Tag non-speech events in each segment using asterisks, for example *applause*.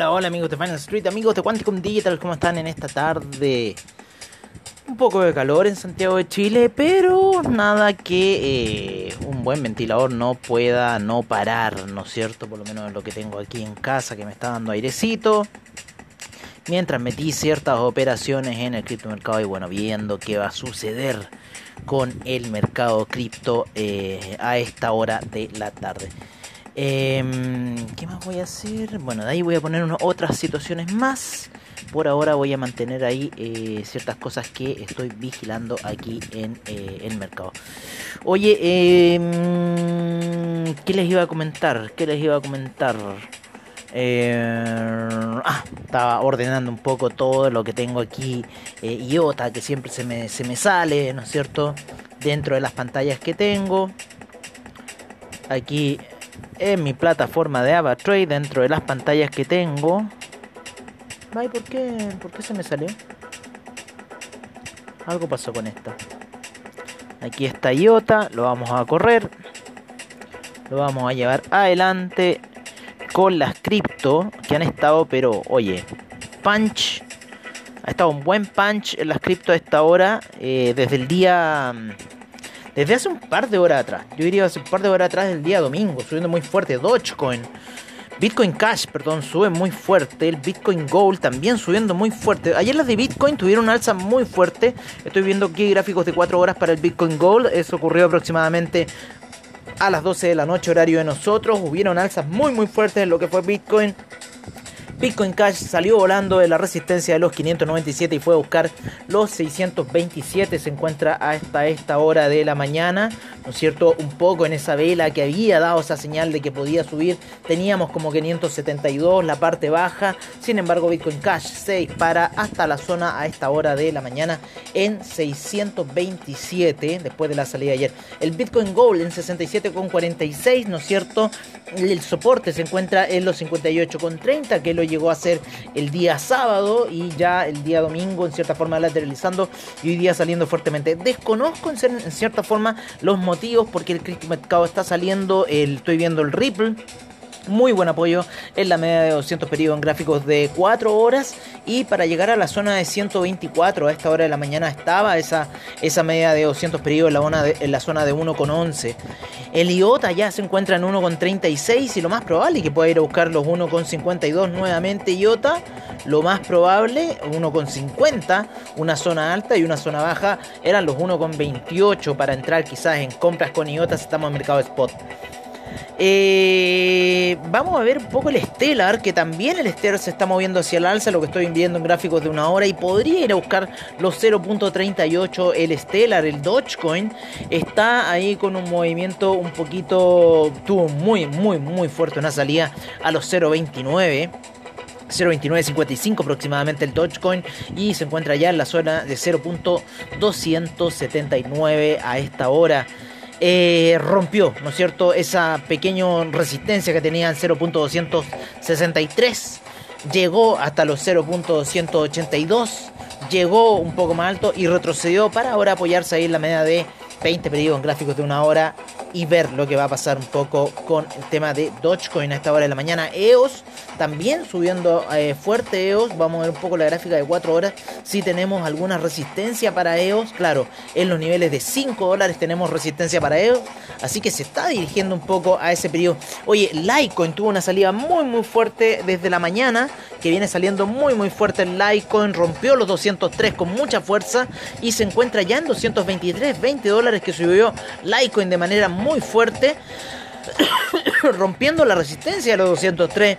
Hola, hola, amigos de Final Street, amigos de Quanticum Digital, ¿cómo están en esta tarde? Un poco de calor en Santiago de Chile, pero nada que eh, un buen ventilador no pueda no parar, ¿no es cierto? Por lo menos lo que tengo aquí en casa que me está dando airecito. Mientras metí ciertas operaciones en el criptomercado y bueno, viendo qué va a suceder con el mercado cripto eh, a esta hora de la tarde. Em, ¿Qué más voy a hacer? Bueno, de ahí voy a poner otras situaciones más. Por ahora voy a mantener ahí eh, ciertas cosas que estoy vigilando aquí en eh, el mercado. Oye, em, ¿qué les iba a comentar? ¿Qué les iba a comentar? ah, estaba ordenando un poco todo lo que tengo aquí. IOTA, que siempre se me, se me sale, ¿no es cierto? Dentro de las pantallas que tengo. Aquí en mi plataforma de AvaTrade dentro de las pantallas que tengo. Ay, ¿por qué? ¿Por qué se me salió? Algo pasó con esta. Aquí está IOTA, lo vamos a correr. Lo vamos a llevar adelante con las cripto que han estado, pero oye, punch. Ha estado un buen punch en las cripto a esta hora. Eh, desde el día desde hace un par de horas atrás. Yo diría hace un par de horas atrás del día domingo, subiendo muy fuerte. Dogecoin, Bitcoin Cash, perdón, sube muy fuerte. El Bitcoin Gold también subiendo muy fuerte. Ayer las de Bitcoin tuvieron una alza muy fuerte. Estoy viendo aquí gráficos de 4 horas para el Bitcoin Gold. Eso ocurrió aproximadamente a las 12 de la noche, horario de nosotros. Hubieron alzas muy, muy fuertes en lo que fue Bitcoin. Bitcoin Cash salió volando de la resistencia de los 597 y fue a buscar los 627. Se encuentra hasta esta hora de la mañana, ¿no es cierto? Un poco en esa vela que había dado esa señal de que podía subir. Teníamos como 572 la parte baja. Sin embargo, Bitcoin Cash se dispara hasta la zona a esta hora de la mañana en 627 después de la salida de ayer. El Bitcoin Gold en 67,46, ¿no es cierto? El soporte se encuentra en los 58,30 que lo llegó a ser el día sábado y ya el día domingo en cierta forma lateralizando y hoy día saliendo fuertemente. Desconozco en, cierta forma los motivos porque el mercado está saliendo, el, estoy viendo el Ripple muy buen apoyo en la media de 200 periodos en gráficos de 4 horas. Y para llegar a la zona de 124 a esta hora de la mañana estaba esa, esa media de 200 periodos en la, zona de, en la zona de 1,11 el IOTA ya se encuentra en 1,36 y lo más probable que pueda ir a buscar los 1,52 nuevamente. IOTA lo más probable 1,50 una zona alta y una zona baja eran los 1,28 para entrar quizás en compras con IOTA si estamos en mercado spot eh, vamos a ver un poco el Stellar, que también el Stellar se está moviendo hacia el alza, lo que estoy viendo en gráficos de una hora, y podría ir a buscar los 0.38 el Stellar, el Dogecoin, está ahí con un movimiento un poquito, tuvo muy, muy, muy fuerte una salida a los 0.29. 0.2955 aproximadamente el Dogecoin y se encuentra ya en la zona de 0.279 a esta hora. Eh, rompió, ¿no es cierto?, esa pequeña resistencia que tenía en 0.263, llegó hasta los 0.282, llegó un poco más alto y retrocedió para ahora apoyarse ahí en la media de 20 periodos en gráficos de una hora y ver lo que va a pasar un poco con el tema de Dogecoin a esta hora de la mañana. EOS también subiendo eh, fuerte EOS. Vamos a ver un poco la gráfica de 4 horas. Si tenemos alguna resistencia para EOS. Claro, en los niveles de 5 dólares tenemos resistencia para EOS. Así que se está dirigiendo un poco a ese periodo. Oye, Litecoin tuvo una salida muy muy fuerte desde la mañana. Que viene saliendo muy muy fuerte el Litecoin. Rompió los 203 con mucha fuerza. Y se encuentra ya en 223, 20 dólares que subió Litecoin de manera muy muy fuerte, *coughs* rompiendo la resistencia de los 203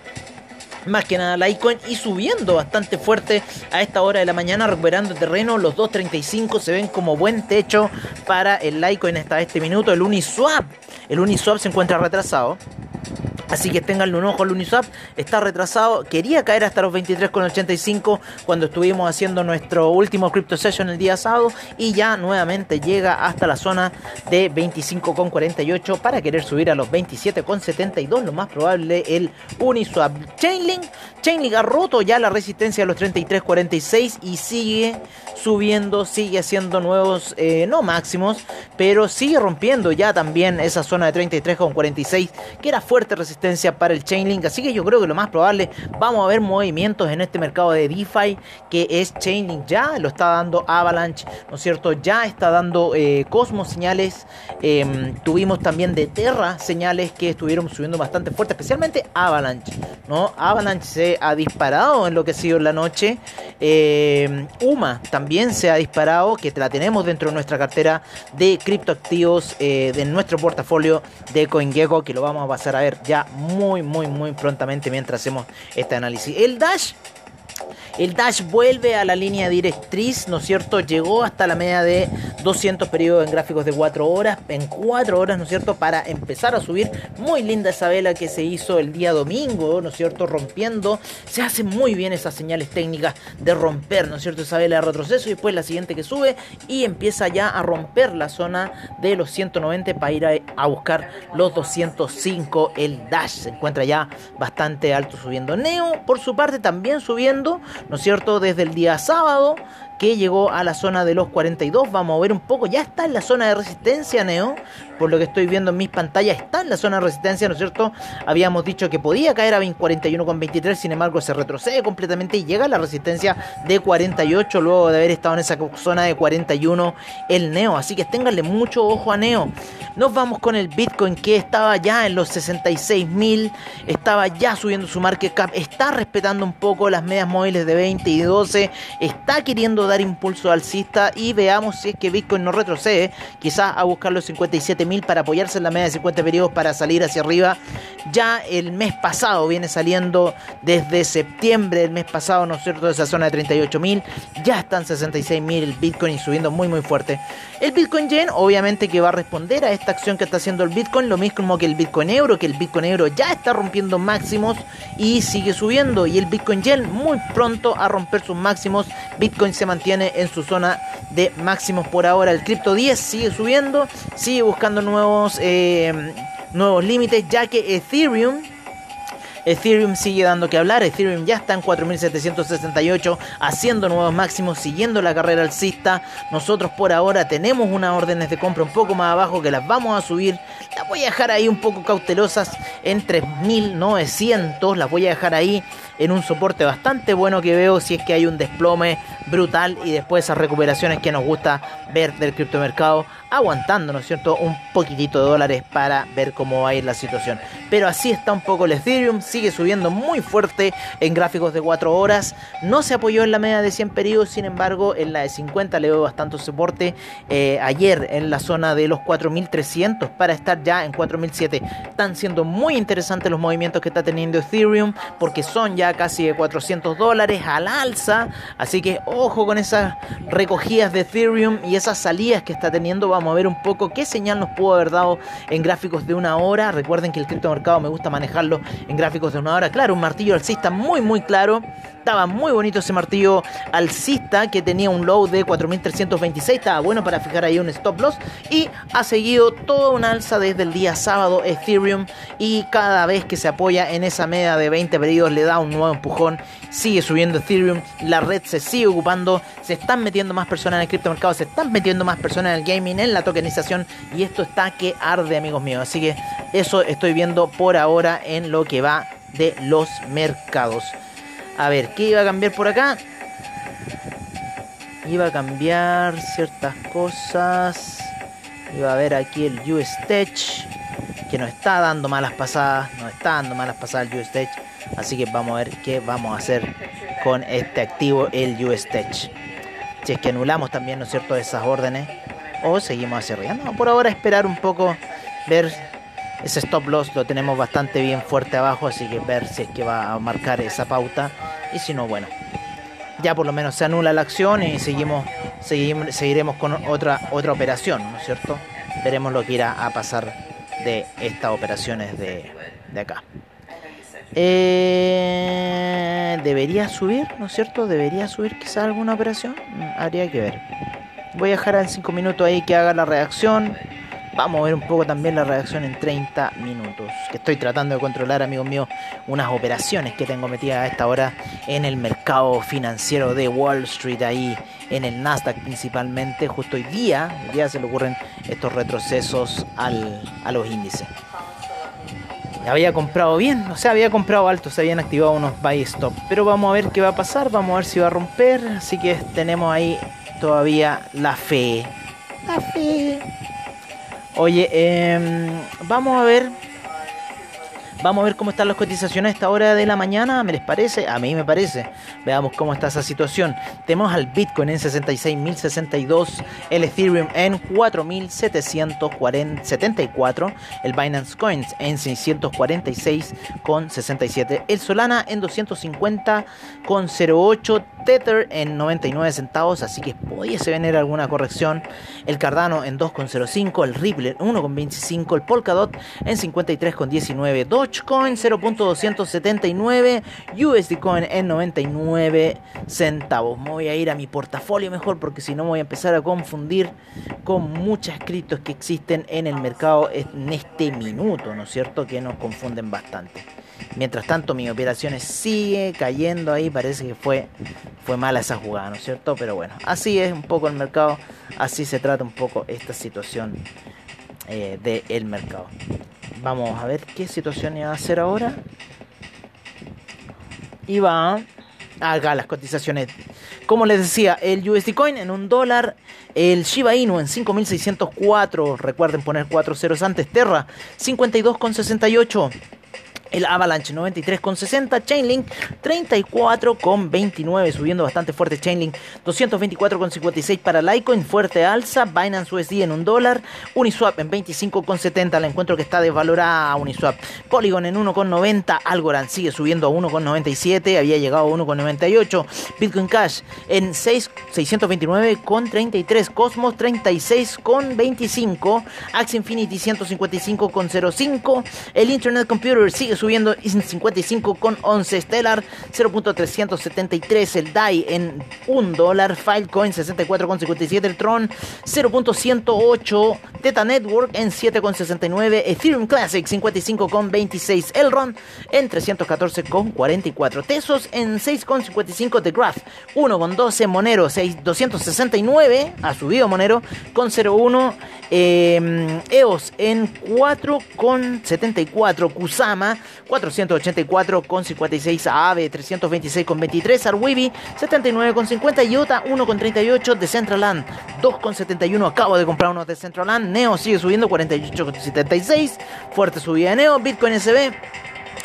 más que nada Litecoin y subiendo bastante fuerte a esta hora de la mañana, recuperando terreno. Los 2.35 se ven como buen techo para el Litecoin hasta este minuto. El Uniswap, el Uniswap se encuentra retrasado. Así que tenganle un ojo al Uniswap. Está retrasado. Quería caer hasta los 23,85 cuando estuvimos haciendo nuestro último Crypto Session el día sábado. Y ya nuevamente llega hasta la zona de 25,48 para querer subir a los 27,72. Lo más probable el Uniswap. Chainlink. Chainlink ha roto ya la resistencia a los 33,46 y sigue subiendo, sigue haciendo nuevos, eh, no máximos, pero sigue rompiendo ya también esa zona de 33,46 que era fuerte resistencia para el Chainlink. Así que yo creo que lo más probable, vamos a ver movimientos en este mercado de DeFi que es Chainlink. Ya lo está dando Avalanche, ¿no es cierto? Ya está dando eh, Cosmos señales. Em, tuvimos también de Terra señales que estuvieron subiendo bastante fuerte, especialmente Avalanche, ¿no? Avalanche se ha disparado en lo que ha sido la noche. Em, UMA también se ha disparado, que la tenemos dentro de nuestra cartera de criptoactivos, eh, de nuestro portafolio de CoinGecko, que lo vamos a pasar a ver ya muy, muy, muy prontamente mientras hacemos este análisis. El Dash el Dash vuelve a la línea directriz, ¿no es cierto? Llegó hasta la media de 200 periodos en gráficos de 4 horas, en 4 horas, ¿no es cierto? Para empezar a subir. Muy linda esa vela que se hizo el día domingo, ¿no es cierto? Rompiendo. Se hacen muy bien esas señales técnicas de romper, ¿no es cierto? Esa vela de retroceso y después la siguiente que sube y empieza ya a romper la zona de los 190 para ir a, buscar los 205. El Dash se encuentra ya bastante alto subiendo. Neo, por su parte, también subiendo. ¿No es cierto? Desde el día sábado que llegó a la zona de los 42. Vamos a ver un poco, ya está en la zona de resistencia, Neo. Por lo que estoy viendo en mis pantallas, está en la zona de resistencia, ¿no es cierto? Habíamos dicho que podía caer a 41,23, sin embargo se retrocede completamente y llega a la resistencia de 48 luego de haber estado en esa zona de 41 el Neo. Así que ténganle mucho ojo a Neo. Nos vamos con el Bitcoin que estaba ya en los 66 mil, estaba ya subiendo su market cap, está respetando un poco las medias móviles de 20 y 12, está queriendo dar impulso alcista y veamos si es que Bitcoin no retrocede, quizás a buscar los 57.000 para apoyarse en la media de 50 periodos para salir hacia arriba. Ya el mes pasado viene saliendo desde septiembre del mes pasado, ¿no es cierto?, de esa zona de 38.000, ya están 66.000 el Bitcoin y subiendo muy muy fuerte. El Bitcoin Yen obviamente que va a responder a esta acción que está haciendo el Bitcoin, lo mismo que el Bitcoin Euro, que el Bitcoin Euro ya está rompiendo máximos y sigue subiendo y el Bitcoin Yen muy pronto a romper sus máximos. Bitcoin se mantiene tiene en su zona de máximos por ahora. El Crypto 10 sigue subiendo, sigue buscando nuevos, eh, nuevos límites, ya que Ethereum Ethereum sigue dando que hablar, Ethereum ya está en 4.768 haciendo nuevos máximos, siguiendo la carrera alcista. Nosotros por ahora tenemos unas órdenes de compra un poco más abajo que las vamos a subir. Las voy a dejar ahí un poco cautelosas en 3.900, las voy a dejar ahí en un soporte bastante bueno que veo si es que hay un desplome brutal y después esas recuperaciones que nos gusta ver del criptomercado aguantando, ¿no es cierto?, un poquitito de dólares para ver cómo va a ir la situación. Pero así está un poco el Ethereum, sigue subiendo muy fuerte en gráficos de 4 horas, no se apoyó en la media de 100 periodos, sin embargo, en la de 50 le veo bastante soporte. Eh, ayer en la zona de los 4300 para estar ya en 4007. Están siendo muy interesantes los movimientos que está teniendo Ethereum porque son ya casi de 400 dólares al alza, así que ojo con esas recogidas de Ethereum y esas salidas que está teniendo. Vamos a ver un poco qué señal nos pudo haber dado en gráficos de una hora. Recuerden que el criptomercado me gusta manejarlo en gráficos de una hora. Claro, un martillo alcista muy, muy claro. Estaba muy bonito ese martillo alcista que tenía un low de 4326. Estaba bueno para fijar ahí un stop loss. Y ha seguido toda una alza desde el día sábado Ethereum. Y cada vez que se apoya en esa media de 20 periodos le da un nuevo empujón. Sigue subiendo Ethereum. La red se sigue ocupando. Se están metiendo más personas en el criptomercado. Se están metiendo más personas en el gaming, en la tokenización. Y esto está que arde, amigos míos. Así que eso estoy viendo por ahora en lo que va de los mercados. A ver, ¿qué iba a cambiar por acá? Iba a cambiar ciertas cosas. Iba a ver aquí el USTech. Que nos está dando malas pasadas. Nos está dando malas pasadas el USTech. Así que vamos a ver qué vamos a hacer con este activo, el USTech. Si es que anulamos también, ¿no es cierto?, esas órdenes. O seguimos hacia arriba. No, por ahora esperar un poco. Ver ese stop loss lo tenemos bastante bien fuerte abajo, así que ver si es que va a marcar esa pauta. Y si no, bueno, ya por lo menos se anula la acción y seguimos, seguiremos con otra, otra operación, ¿no es cierto? Veremos lo que irá a pasar de estas operaciones de, de acá. Eh, debería subir, ¿no es cierto? Debería subir quizá alguna operación. Habría que ver. Voy a dejar en 5 minutos ahí que haga la reacción. Vamos a ver un poco también la reacción en 30 minutos. Estoy tratando de controlar, amigos míos, unas operaciones que tengo metidas a esta hora en el mercado financiero de Wall Street, ahí en el Nasdaq principalmente. Justo hoy día, hoy día se le ocurren estos retrocesos al, a los índices. había comprado bien, o sea, había comprado alto, se habían activado unos buy stop. Pero vamos a ver qué va a pasar, vamos a ver si va a romper. Así que tenemos ahí todavía la fe. La fe. Oye, em, vamos a ver Vamos a ver cómo están las cotizaciones a esta hora de la mañana. ¿Me les parece? A mí me parece. Veamos cómo está esa situación. Tenemos al Bitcoin en 66.062, el Ethereum en 4.774, el Binance Coins en 646,67, el Solana en 250,08, Tether en 99 centavos, así que pudiese venir alguna corrección. El Cardano en 2,05, el Ripple en 1,25, el Polkadot en 53,19, Dogecoin 0.279, USD Coin en 99 centavos. Me voy a ir a mi portafolio mejor porque si no voy a empezar a confundir con muchas criptos que existen en el mercado en este minuto, ¿no es cierto? Que nos confunden bastante. Mientras tanto, mi operaciones sigue cayendo ahí. Parece que fue, fue mala esa jugada, ¿no es cierto? Pero bueno, así es un poco el mercado. Así se trata un poco esta situación eh, del mercado. Vamos a ver qué situación iba a hacer ahora. Y va acá las cotizaciones. Como les decía, el USD Coin en un dólar, el Shiba Inu en 5604, recuerden poner cuatro ceros antes, Terra 52,68. El Avalanche 93,60, Chainlink 34,29, subiendo bastante fuerte Chainlink 224,56 para Litecoin, fuerte alza, Binance USD en un dólar, Uniswap en 25,70, la encuentro que está desvalorada Uniswap, Polygon en 1,90, Algorand sigue subiendo a 1,97, había llegado a 1,98, Bitcoin Cash en 629,33, Cosmos 36,25, Axie Infinity 155,05, el Internet Computer sigue subiendo en 55,11 Stellar 0.373 el DAI en 1 dólar Filecoin 64,57 el Tron 0.108 Teta Network en 7,69 Ethereum Classic 55,26 Elrond en 314,44 Tesos en 6,55 The Graph 1,12 Monero 6, 269 ha subido Monero con 0,1 eh, EOS en 4,74 Kusama 484,56 AVE 326,23 Arwebi 79,50 IOTA 1,38 de Centraland 2,71 acabo de comprar uno de Centraland Neo sigue subiendo 48,76 fuerte subida de Neo Bitcoin SB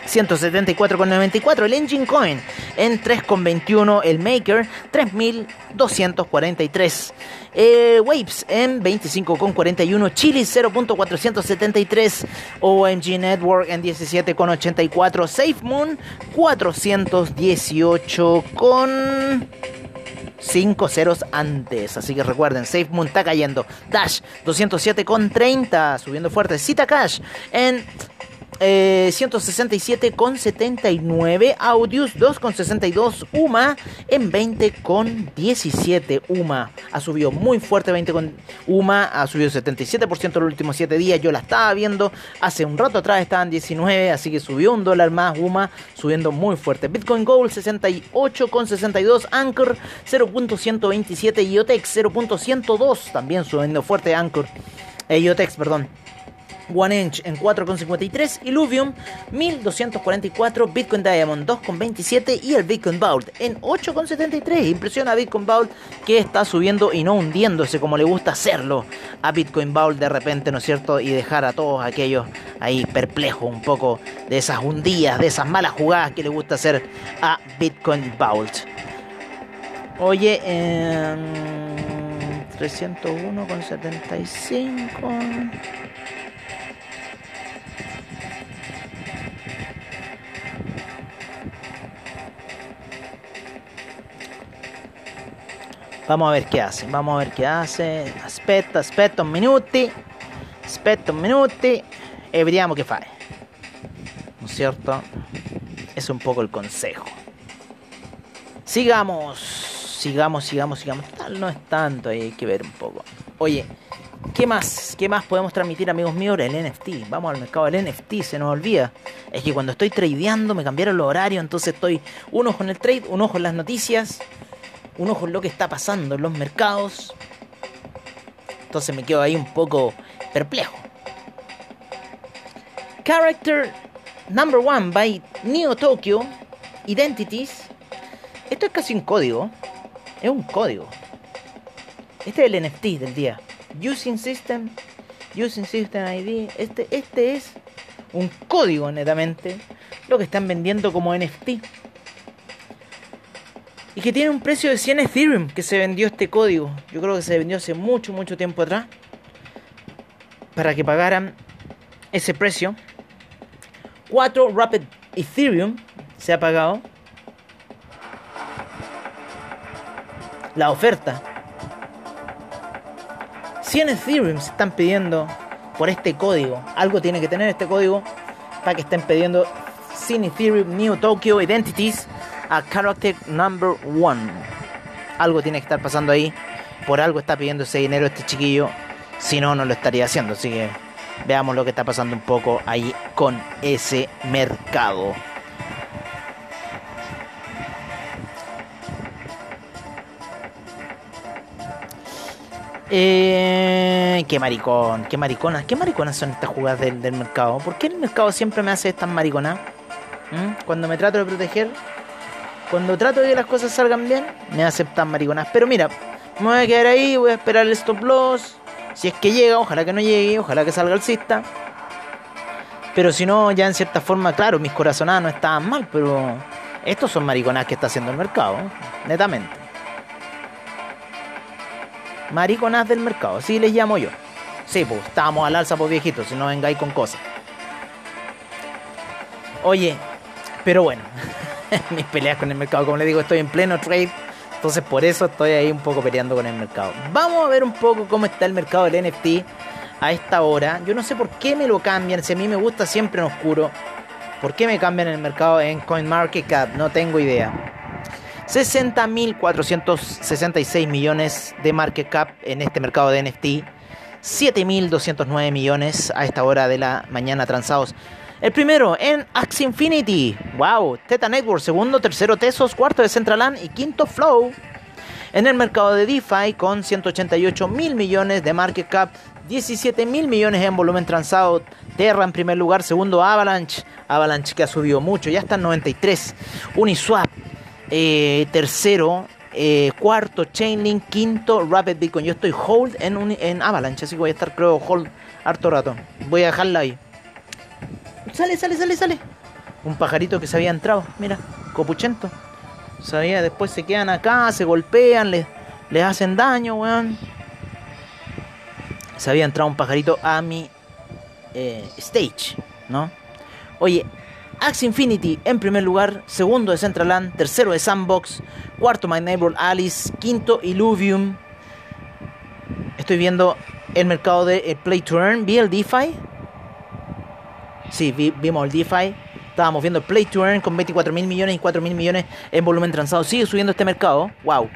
174,94 el Engine Coin, en 3,21 el Maker, 3.243. Eh, Waves en 25,41, Chili 0.473, OMG Network en 17,84, SafeMoon 418 con 5 ceros antes. Así que recuerden, SafeMoon está cayendo. Dash 207,30, subiendo fuerte. Cita Cash en eh, 167,79. Audius 2,62. UMA en 20,17. UMA ha subido muy fuerte. 20 con UMA ha subido 77% en los últimos 7 días. Yo la estaba viendo hace un rato atrás. Estaban 19. Así que subió un dólar más. UMA subiendo muy fuerte. Bitcoin Gold 68,62. Anchor 0.127. IOTEX 0.102. También subiendo fuerte. Anchor. Eh, IOTEX, perdón. One Inch en 4,53, Illuvium 1244, Bitcoin Diamond 2,27 y el Bitcoin Vault en 8,73. Impresiona a Bitcoin Vault que está subiendo y no hundiéndose como le gusta hacerlo a Bitcoin Vault de repente, ¿no es cierto? Y dejar a todos aquellos ahí perplejos un poco de esas hundidas, de esas malas jugadas que le gusta hacer a Bitcoin Vault. Oye, eh, 301,75. Vamos a ver qué hace, vamos a ver qué hace. Aspetta, aspetta un minuti. Aspetta un minuti. E vediamo che fa. ¿No es cierto? Es un poco el consejo. Sigamos, sigamos, sigamos, sigamos. Tal no es tanto, hay que ver un poco. Oye, ¿qué más? ¿Qué más podemos transmitir, amigos míos? El NFT. Vamos al mercado del NFT, se nos olvida. Es que cuando estoy tradeando me cambiaron los horarios, entonces estoy un ojo en el trade, un ojo en las noticias un ojo en lo que está pasando en los mercados. Entonces me quedo ahí un poco perplejo. Character Number One by Neo Tokyo Identities. Esto es casi un código. Es un código. Este es el NFT del día. Using System. Using System ID. Este, este es un código netamente. Lo que están vendiendo como NFT. Y que tiene un precio de 100 Ethereum que se vendió este código. Yo creo que se vendió hace mucho, mucho tiempo atrás. Para que pagaran ese precio. 4 Rapid Ethereum se ha pagado. La oferta. 100 Ethereum se están pidiendo por este código. Algo tiene que tener este código para que estén pidiendo 100 Ethereum New Tokyo Identities a Character Number One. Algo tiene que estar pasando ahí. Por algo está pidiendo ese dinero este chiquillo. Si no, no lo estaría haciendo. Así que veamos lo que está pasando un poco ahí con ese mercado. Eh, qué maricón, qué mariconas, qué mariconas son estas jugadas del, mercado. ¿Por qué el mercado siempre me hace estas mariconas? ¿Mm? Cuando me trato de proteger, cuando trato de que las cosas salgan bien, me aceptan mariconas. Pero mira, me voy a quedar ahí, voy a esperar el stop loss. Si es que llega, ojalá que no llegue, ojalá que salga alcista. Pero si no, ya en cierta forma, claro, mis corazonadas no estaban mal, pero estos son mariconas que está haciendo el mercado, netamente. Mariconas del mercado, así les llamo yo. Sí, pues estábamos al alza, pues, viejitos, si no vengáis con cosas. Oye, pero bueno, *laughs* *laughs* mis peleas con el mercado. Como les digo, estoy en pleno trade. Entonces por eso estoy ahí un poco peleando con el mercado. Vamos a ver un poco cómo está el mercado del NFT a esta hora. Yo no sé por qué me lo cambian. Si a mí me gusta siempre en oscuro. ¿Por qué me cambian el mercado en CoinMarketCap? No tengo idea. 60.466 millones de market cap en este mercado de NFT. 7.209 millones a esta hora de la mañana transados el primero en Axie Infinity. Wow. Teta Network. Segundo, tercero Tesos. Cuarto de Centraland. Y quinto Flow. En el mercado de DeFi con 188 mil millones de market cap. 17 mil millones en volumen transado. Terra en primer lugar. Segundo Avalanche. Avalanche que ha subido mucho. Ya está en 93. Uniswap. Eh, tercero. Eh, cuarto Chainlink. Quinto Rapid Bitcoin. Yo estoy hold en, en Avalanche. Así que voy a estar creo hold harto rato. Voy a dejarla ahí. Sale, sale, sale, sale. Un pajarito que se había entrado, mira, copuchento. Sabía, después se quedan acá, se golpean, les, les hacen daño, weón. Se había entrado un pajarito a mi eh, stage, ¿no? Oye, Axe Infinity en primer lugar, segundo de Centraland, tercero de Sandbox, cuarto My Neighbor Alice, quinto Illuvium. Estoy viendo el mercado de eh, Play to Earn, vi el DeFi, Sí, vimos el DeFi. Estábamos viendo el Play to Earn con 24 mil millones y 4 mil millones en volumen transado. Sigue subiendo este mercado. Wow.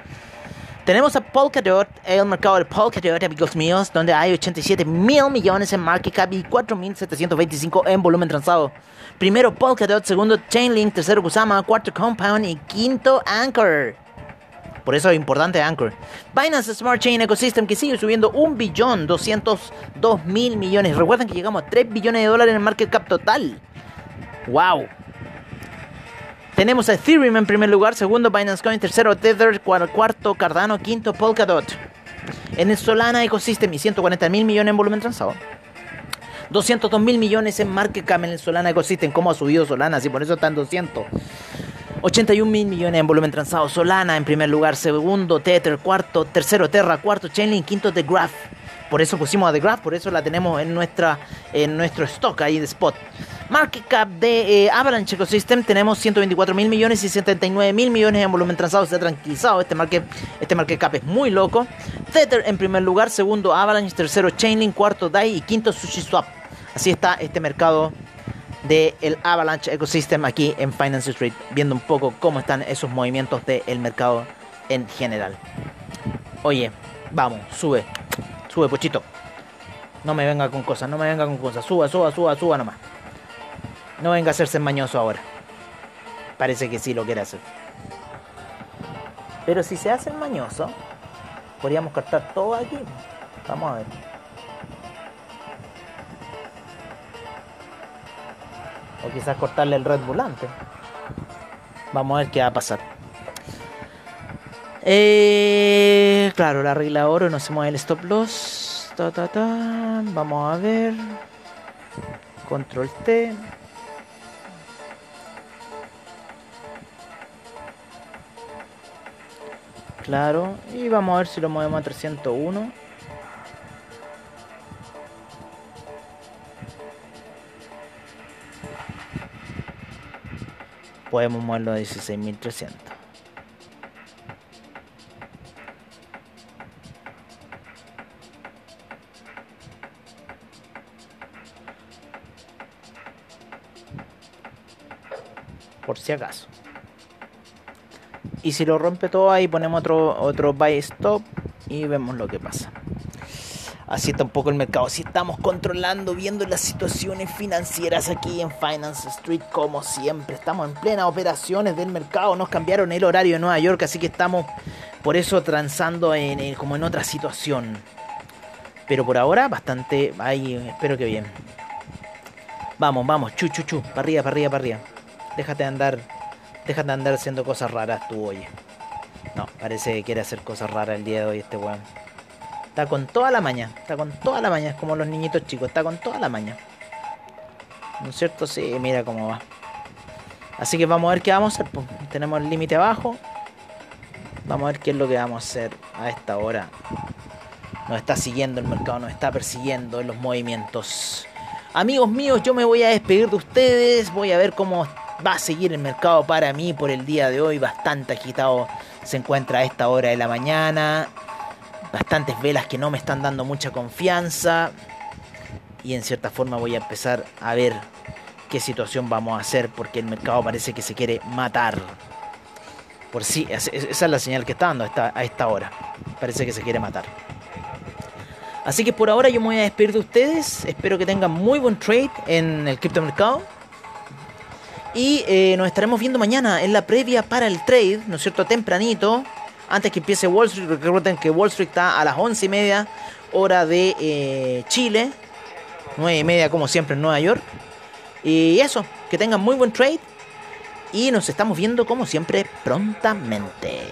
Tenemos a Polkadot, el mercado de Polkadot, amigos míos, donde hay 87 mil millones en market cap y 4.725 en volumen transado. Primero Polkadot, segundo Chainlink, tercero Kusama, cuarto Compound y quinto Anchor. Por eso es importante Anchor. Binance Smart Chain Ecosystem que sigue subiendo 1 billón 202 mil millones. Recuerden que llegamos a 3 billones de dólares en el market cap total. ¡Wow! Tenemos a Ethereum en primer lugar, segundo Binance Coin, tercero Tether, cuarto Cardano, quinto Polkadot. En el Solana Ecosystem y 140 mil millones en volumen transado. 202 mil millones en market cap en el Solana Ecosystem. ¿Cómo ha subido Solana? Si por eso está en 200. 81 mil millones en volumen transado. Solana en primer lugar, segundo Tether, cuarto, tercero Terra, cuarto Chainlink, quinto The Graph. Por eso pusimos a The Graph, por eso la tenemos en, nuestra, en nuestro stock ahí de spot. Market cap de eh, Avalanche Ecosystem tenemos 124 mil millones y 79 mil millones en volumen transado. Se ha tranquilizado. Este market, este market cap es muy loco. Tether en primer lugar, segundo Avalanche, tercero Chainlink, cuarto DAI y quinto SushiSwap. Así está este mercado del el Avalanche Ecosystem aquí en Finance Street, viendo un poco cómo están esos movimientos del mercado en general. Oye, vamos, sube, sube, pochito. No me venga con cosas, no me venga con cosas. Suba, suba, suba, suba nomás. No venga a hacerse mañoso ahora. Parece que sí lo quiere hacer. Pero si se hace mañoso, podríamos captar todo aquí. Vamos a ver. O quizás cortarle el Red Bull. Vamos a ver qué va a pasar. Eh, claro, la regla oro no se mueve el stop loss. Ta, ta, ta. Vamos a ver. Control T. Claro. Y vamos a ver si lo movemos a 301. Podemos moverlo a 16.300. Por si acaso. Y si lo rompe todo ahí ponemos otro, otro buy stop y vemos lo que pasa. Así está un poco el mercado. Así estamos controlando, viendo las situaciones financieras aquí en Finance Street como siempre. Estamos en plenas operaciones del mercado. Nos cambiaron el horario de Nueva York, así que estamos por eso transando en, como en otra situación. Pero por ahora bastante... Ahí, espero que bien. Vamos, vamos, chu, chu, chu. Para arriba, para arriba, para arriba. Déjate andar Deja de andar haciendo cosas raras tú, oye. No, parece que quiere hacer cosas raras el día de hoy este weón. Está con toda la maña, está con toda la maña, es como los niñitos chicos, está con toda la maña. ¿No es cierto? Sí, mira cómo va. Así que vamos a ver qué vamos a hacer. Tenemos el límite abajo. Vamos a ver qué es lo que vamos a hacer a esta hora. Nos está siguiendo el mercado, nos está persiguiendo en los movimientos. Amigos míos, yo me voy a despedir de ustedes. Voy a ver cómo va a seguir el mercado para mí por el día de hoy bastante agitado. Se encuentra a esta hora de la mañana. Bastantes velas que no me están dando mucha confianza. Y en cierta forma voy a empezar a ver qué situación vamos a hacer porque el mercado parece que se quiere matar. Por sí, esa es la señal que está dando a esta, hora. Parece que se quiere matar. Así que por ahora yo me voy a despedir de ustedes. Espero que tengan muy buen trade en el criptomercado. Y eh, nos estaremos viendo mañana en la previa para el trade, ¿no es cierto? Tempranito, antes que empiece Wall Street. Recuerden que Wall Street está a las once y media, hora de eh, Chile, nueve y media, como siempre, en Nueva York. Y eso, que tengan muy buen trade. Y nos estamos viendo, como siempre, prontamente.